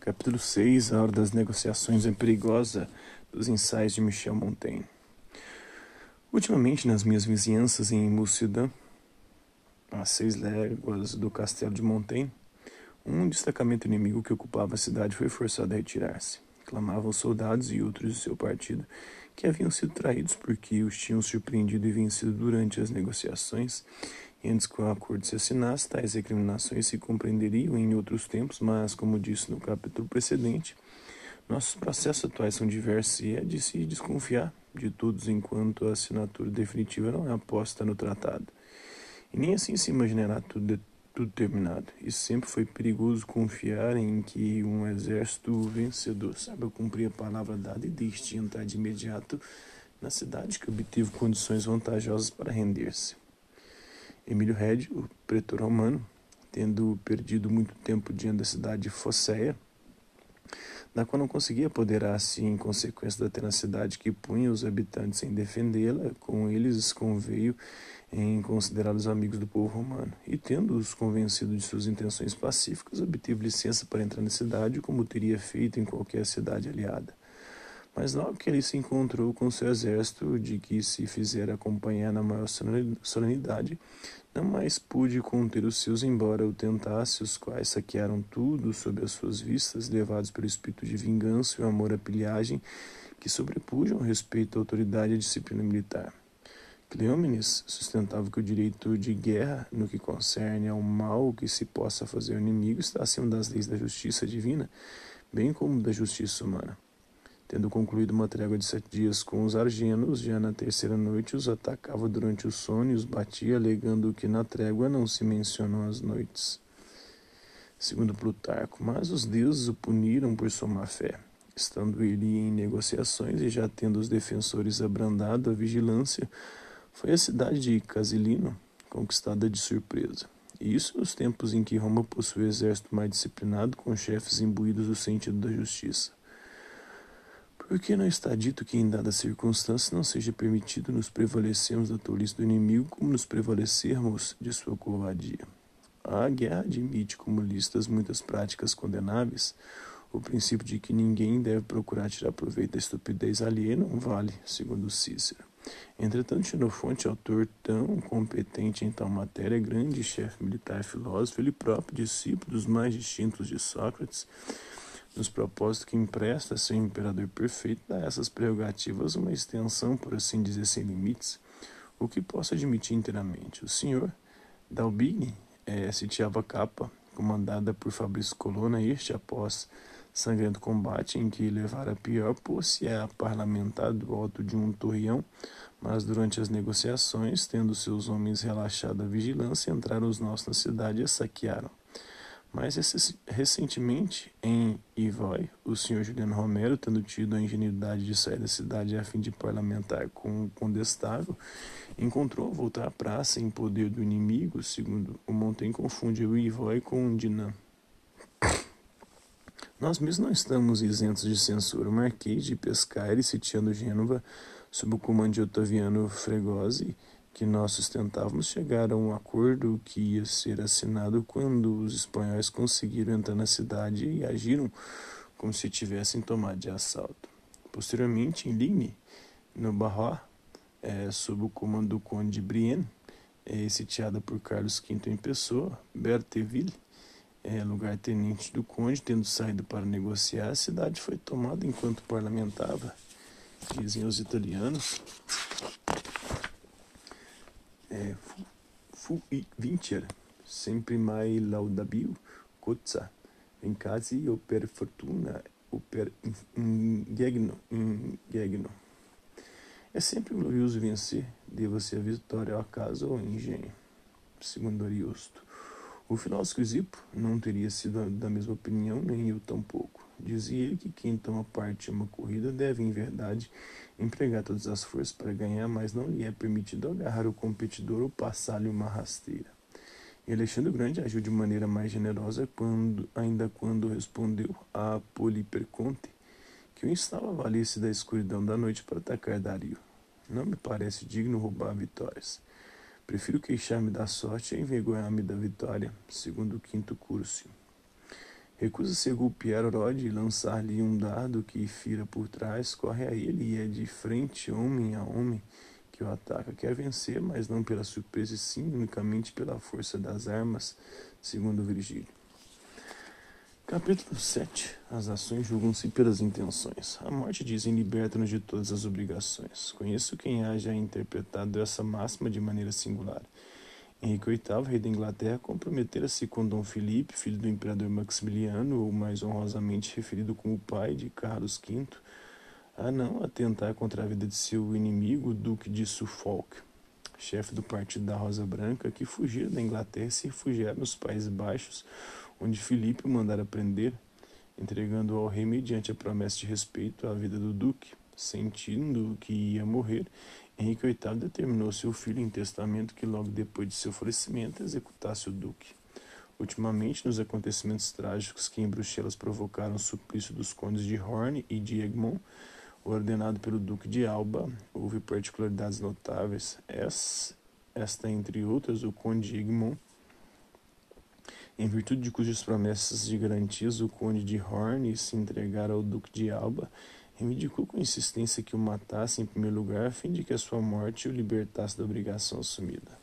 Capítulo 6 A Hora das Negociações é Perigosa dos ensaios de Michel Montaigne. Ultimamente, nas minhas vizinhanças em Mucidã, a seis léguas do castelo de Montaigne, um destacamento inimigo que ocupava a cidade foi forçado a retirar-se. Clamavam soldados e outros de seu partido que haviam sido traídos porque os tinham surpreendido e vencido durante as negociações antes que o acordo se assinasse, tais recriminações se compreenderiam em outros tempos, mas, como disse no capítulo precedente, nossos processos atuais são diversos e é de se desconfiar de todos enquanto a assinatura definitiva não é aposta no tratado. E nem assim se imaginará tudo, tudo terminado. E sempre foi perigoso confiar em que um exército vencedor saiba cumprir a palavra dada e deixe entrar de imediato na cidade que obteve condições vantajosas para render-se. Emílio Red, o pretor romano, tendo perdido muito tempo diante da cidade de Fosséia, da qual não conseguia apoderar-se em consequência da tenacidade que punha os habitantes em defendê-la, com eles conveio em considerá-los amigos do povo romano, e tendo-os convencido de suas intenções pacíficas, obteve licença para entrar na cidade, como teria feito em qualquer cidade aliada. Mas logo que ele se encontrou com seu exército, de que se fizera acompanhar na maior solenidade, não mais pôde conter os seus, embora o tentasse, os quais saquearam tudo sob as suas vistas, levados pelo espírito de vingança e o amor à pilhagem, que sobrepujam o respeito à autoridade e à disciplina militar. Cleómenes sustentava que o direito de guerra, no que concerne ao mal que se possa fazer ao inimigo, está acima das leis da justiça divina, bem como da justiça humana. Tendo concluído uma trégua de sete dias com os argenos, já na terceira noite os atacava durante o sono e os batia, alegando que na trégua não se mencionam as noites. Segundo Plutarco, mas os deuses o puniram por sua má fé. Estando ele em negociações e já tendo os defensores abrandado a vigilância, foi a cidade de Casilino conquistada de surpresa. E isso nos tempos em que Roma possuía exército mais disciplinado, com chefes imbuídos do sentido da justiça. Por que não está dito que, em dadas circunstâncias, não seja permitido nos prevalecermos da tolice do inimigo, como nos prevalecermos de sua covardia? A guerra admite como listas muitas práticas condenáveis. O princípio de que ninguém deve procurar tirar proveito da estupidez alheia não vale, segundo Cícero. Entretanto, Xenofonte, autor tão competente em tal matéria, grande chefe militar e filósofo, ele próprio discípulo dos mais distintos de Sócrates, nos propósitos que empresta seu imperador perfeito, dá a essas prerrogativas uma extensão, por assim dizer, sem limites, o que posso admitir inteiramente. O senhor Dalbini é, sitiava Capa, comandada por Fabrício Colonna, este após sangrento combate em que levara pior, pôs-se a parlamentar do alto de um torreão, mas durante as negociações, tendo seus homens relaxado a vigilância, entraram os nossos na cidade e a saquearam. Mas recentemente, em Ivoy, o senhor Juliano Romero, tendo tido a ingenuidade de sair da cidade a fim de parlamentar com o condestável, encontrou voltar à praça em poder do inimigo, segundo o Montaigne confunde o Ivoy com o Dinan. Nós mesmos não estamos isentos de censura. O Marquês de Pescaire, sitiando Gênova, sob o comando de Otaviano Fregosi, que nós sustentávamos chegaram a um acordo que ia ser assinado quando os espanhóis conseguiram entrar na cidade e agiram como se tivessem tomado de assalto. Posteriormente, em Ligne, no Barrois, é, sob o comando do conde de Brienne, é, sitiada por Carlos V em pessoa, Bertheville, é, lugar-tenente do conde, tendo saído para negociar, a cidade foi tomada enquanto parlamentava, dizem os italianos é, fu, vincer, sempre mai laudabil, cozza, in casi o per fortuna o per ingegno, ingegno. É sempre glorioso vencer, deva-se a vitória ao acaso ou ao engenho. Segundo Ariosto. O filósofo Zipo não teria sido da mesma opinião, nem eu tampouco. Dizia ele que quem toma parte em uma corrida deve, em verdade, empregar todas as forças para ganhar, mas não lhe é permitido agarrar o competidor ou passar-lhe uma rasteira. E Alexandre Grande agiu de maneira mais generosa quando, ainda quando respondeu a Poliperconte que o instava a valer-se da escuridão da noite para atacar Dario. Não me parece digno roubar vitórias. Prefiro queixar-me da sorte e envergonhar-me da vitória, segundo o quinto curso. Recusa-se a golpear Rod e lançar-lhe um dardo que fira por trás, corre a ele e é de frente, homem a homem, que o ataca. Quer vencer, mas não pela surpresa, e sim unicamente pela força das armas, segundo Virgílio. Capítulo 7 As ações julgam-se pelas intenções. A morte dizem liberta-nos de todas as obrigações. Conheço quem haja interpretado essa máxima de maneira singular. Henrique VIII, rei da Inglaterra, comprometera-se com Dom Felipe, filho do imperador Maximiliano, ou mais honrosamente referido como pai de Carlos V, a não atentar contra a vida de seu inimigo, o Duque de Suffolk, chefe do Partido da Rosa Branca, que fugira da Inglaterra e se refugiara nos Países Baixos, onde Felipe o mandara prender, entregando ao rei mediante a promessa de respeito à vida do Duque. Sentindo que ia morrer, Henrique VIII determinou seu filho em testamento que logo depois de seu falecimento executasse o duque. Ultimamente, nos acontecimentos trágicos que em Bruxelas provocaram o suplício dos condes de Horn e de Egmont, ordenado pelo duque de Alba, houve particularidades notáveis. Esta, entre outras, o conde de Egmont, em virtude de cujas promessas de garantias o conde de Horn se entregara ao duque de Alba, reivindicou com insistência que o matasse em primeiro lugar a fim de que a sua morte o libertasse da obrigação assumida.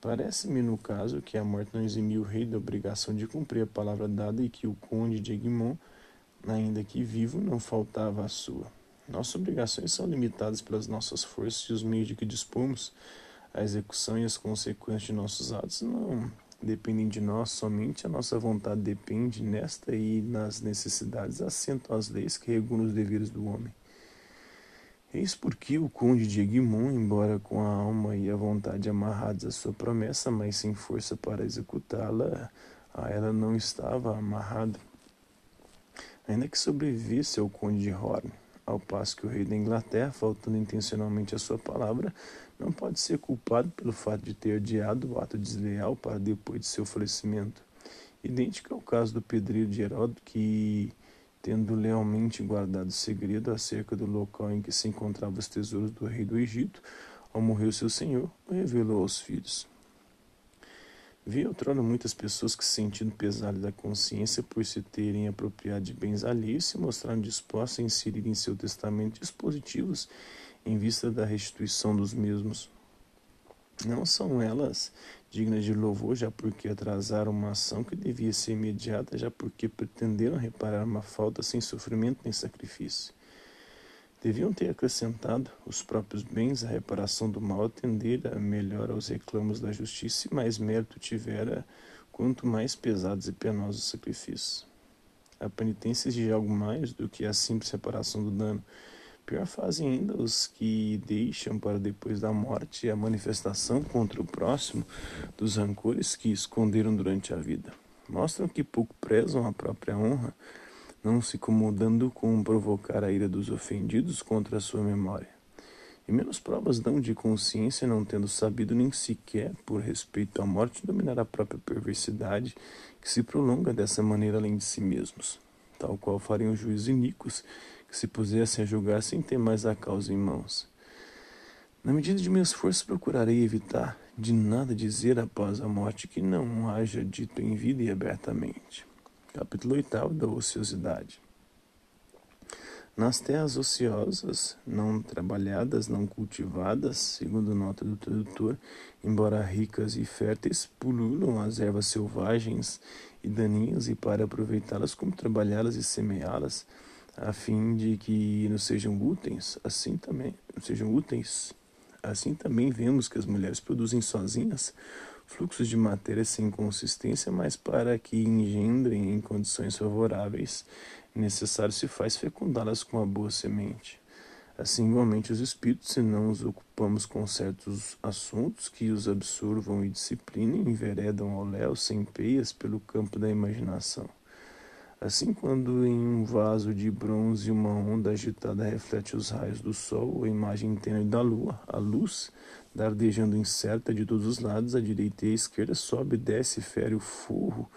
Parece-me, no caso, que a morte não eximiu o rei da obrigação de cumprir a palavra dada e que o conde de Egmont, ainda que vivo, não faltava à sua. Nossas obrigações são limitadas pelas nossas forças e os meios de que dispomos. A execução e as consequências de nossos atos não dependem de nós, somente a nossa vontade depende nesta e nas necessidades assentam as leis que regulam os deveres do homem. Eis porque o conde de Egmont, embora com a alma e a vontade amarrados à sua promessa, mas sem força para executá-la, a ela não estava amarrado. Ainda que sobrevivesse ao conde de Horn, ao passo que o rei da Inglaterra, faltando intencionalmente a sua palavra, não pode ser culpado pelo fato de ter adiado o ato desleal para depois de seu falecimento. Idêntico ao caso do pedreiro de Heródoto, que, tendo lealmente guardado segredo acerca do local em que se encontravam os tesouros do rei do Egito, ao morrer seu senhor, o revelou aos filhos. Vi outrora muitas pessoas que, sentindo pesado da consciência por se terem apropriado de bens alheios, se mostraram dispostas a inserir em seu testamento dispositivos em vista da restituição dos mesmos. Não são elas dignas de louvor, já porque atrasaram uma ação que devia ser imediata, já porque pretenderam reparar uma falta sem sofrimento nem sacrifício. Deviam ter acrescentado os próprios bens à reparação do mal, atender a melhor aos reclamos da justiça e mais mérito tivera quanto mais pesados e penosos os sacrifícios. A penitência exige algo mais do que a simples reparação do dano, Pior fazem ainda os que deixam para depois da morte a manifestação contra o próximo dos rancores que esconderam durante a vida. Mostram que pouco prezam a própria honra, não se incomodando com provocar a ira dos ofendidos contra a sua memória. E menos provas dão de consciência não tendo sabido nem sequer, por respeito à morte, dominar a própria perversidade que se prolonga dessa maneira além de si mesmos, tal qual fariam os juízes iníquos que se pusessem a julgar sem ter mais a causa em mãos. Na medida de meu esforço, procurarei evitar de nada dizer após a morte que não haja dito em vida e abertamente. Capítulo 8 da ociosidade. Nas terras ociosas, não trabalhadas, não cultivadas, segundo nota do tradutor, embora ricas e férteis, pululam as ervas selvagens e daninhas, e para aproveitá-las como trabalhá-las e semeá-las, a fim de que nos sejam úteis, assim também, sejam úteis. Assim também vemos que as mulheres produzem sozinhas fluxos de matéria sem consistência, mas para que engendrem em condições favoráveis, necessário se faz fecundá-las com a boa semente. Assim, igualmente, os espíritos, se não os ocupamos com certos assuntos que os absorvam e disciplinem, enveredam ao léu sem peias pelo campo da imaginação. Assim, quando em um vaso de bronze uma onda agitada reflete os raios do sol a imagem tênue da lua, a luz, dardejando incerta de todos os lados, à direita e à esquerda, sobe, desce e fere o forro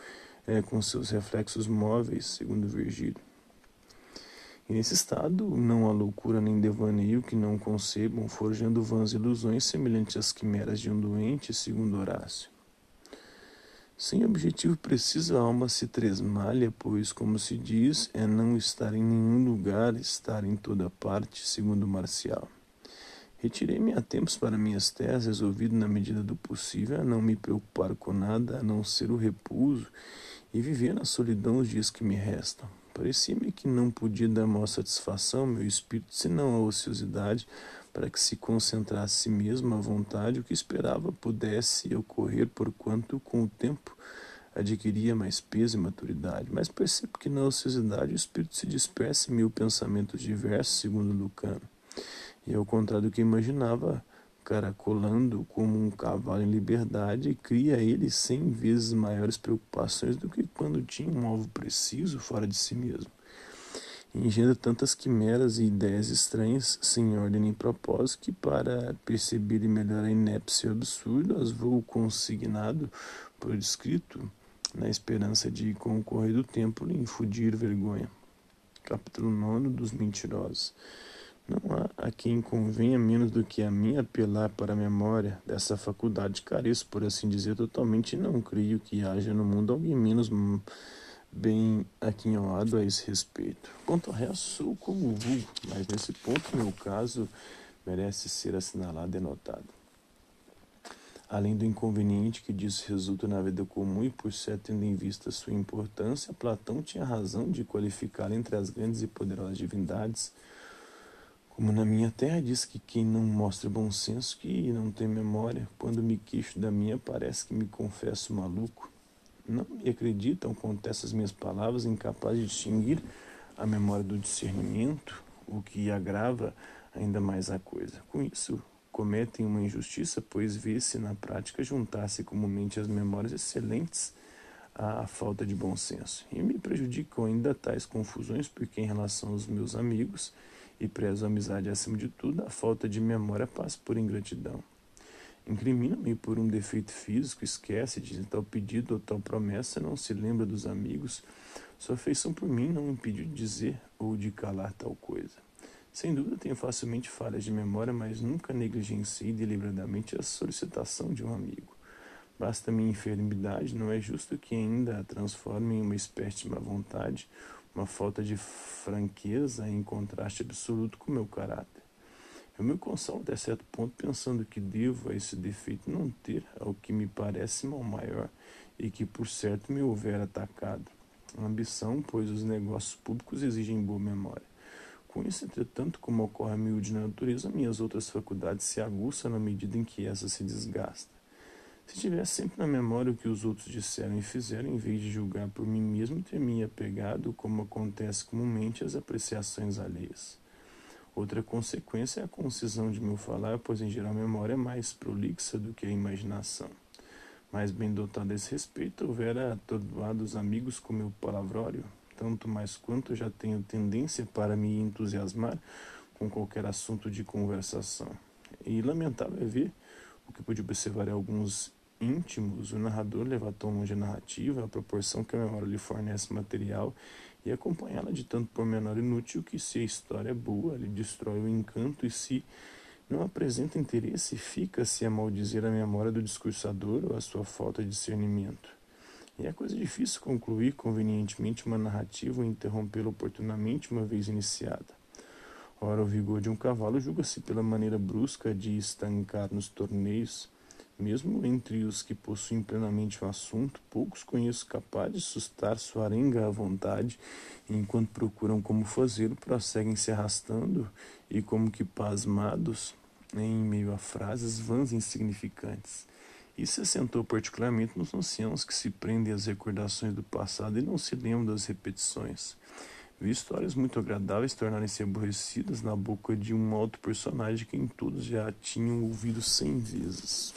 é, com seus reflexos móveis, segundo Virgílio. E nesse estado, não há loucura nem devaneio que não concebam, forjando vãs ilusões semelhantes às quimeras de um doente, segundo Horácio. Sem objetivo preciso, a alma se tresmalha, pois, como se diz, é não estar em nenhum lugar, estar em toda parte, segundo Marcial. Retirei-me a tempos para minhas terras, resolvido na medida do possível a não me preocupar com nada, a não ser o repouso e viver na solidão os dias que me restam. Parecia-me que não podia dar maior satisfação meu espírito, senão a ociosidade, para que se concentrasse si mesmo à vontade, o que esperava pudesse ocorrer, porquanto, com o tempo, adquiria mais peso e maturidade. Mas percebo que na ociosidade o espírito se dispersa em mil pensamentos diversos, segundo Lucano. E ao contrário do que imaginava, caracolando como um cavalo em liberdade, cria ele cem vezes maiores preocupações do que quando tinha um alvo preciso fora de si mesmo engenra tantas quimeras e ideias estranhas, sem ordem nem propósito, que para perceber melhor a inépcia e o absurdo, as vou consignado por escrito, na esperança de, com o correr do tempo, lhe infundir vergonha. Capítulo 9 dos Mentirosos. Não há a quem convenha menos do que a mim apelar para a memória dessa faculdade. Careço, por assim dizer, totalmente não creio que haja no mundo alguém menos bem aquinhoado a esse respeito. Quanto ao resto, sou como vulgo, mas nesse ponto, meu caso merece ser assinalado e notado. Além do inconveniente que disso resulta na vida comum e por certo tendo em vista sua importância, Platão tinha razão de qualificar entre as grandes e poderosas divindades, como na minha terra diz que quem não mostra bom senso que não tem memória, quando me queixo da minha parece que me confesso maluco não me acreditam quanto essas minhas palavras, incapazes de distinguir a memória do discernimento, o que agrava ainda mais a coisa. Com isso, cometem uma injustiça, pois vê-se na prática juntar-se comumente as memórias excelentes à falta de bom senso. E me prejudicam ainda tais confusões, porque em relação aos meus amigos, e prezo a amizade acima de tudo, a falta de memória passa por ingratidão. Incrimina-me por um defeito físico, esquece de tal pedido ou tal promessa, não se lembra dos amigos. Sua afeição por mim não impediu de dizer ou de calar tal coisa. Sem dúvida tenho facilmente falhas de memória, mas nunca negligenciei deliberadamente a solicitação de um amigo. Basta minha enfermidade, não é justo que ainda a transforme em uma espécie de má vontade, uma falta de franqueza em contraste absoluto com meu caráter. Eu me consolo até certo ponto pensando que devo a esse defeito não ter ao que me parece mal maior e que por certo me houver atacado. A ambição, pois os negócios públicos exigem boa memória. Com isso, entretanto, como ocorre a miúde na natureza, minhas outras faculdades se aguçam na medida em que essa se desgasta. Se tivesse sempre na memória o que os outros disseram e fizeram, em vez de julgar por mim mesmo, ter-me apegado, como acontece comumente, às apreciações alheias. Outra consequência é a concisão de meu falar, pois em geral a memória é mais prolixa do que a imaginação. Mais bem dotado a esse respeito, houvera atordoado os amigos com meu palavrório, tanto mais quanto já tenho tendência para me entusiasmar com qualquer assunto de conversação. E lamentável é ver o que pude observar em alguns íntimos, o narrador leva tão longe a narrativa, a proporção que a memória lhe fornece material e acompanhá-la de tanto pormenor inútil que, se a história é boa, lhe destrói o encanto e, se não apresenta interesse, fica-se a maldizer a memória do discursador ou a sua falta de discernimento. E é coisa difícil concluir convenientemente uma narrativa ou interrompê-la oportunamente uma vez iniciada. Ora, o vigor de um cavalo julga-se pela maneira brusca de estancar nos torneios, mesmo entre os que possuem plenamente o assunto, poucos conheço capazes de sustar sua arenga à vontade, enquanto procuram como fazê-lo, prosseguem se arrastando e como que pasmados em meio a frases vãs e insignificantes. Isso assentou particularmente nos anciãos que se prendem às recordações do passado e não se lembram das repetições. Vi histórias muito agradáveis tornarem-se aborrecidas na boca de um alto personagem que em todos já tinham ouvido cem vezes.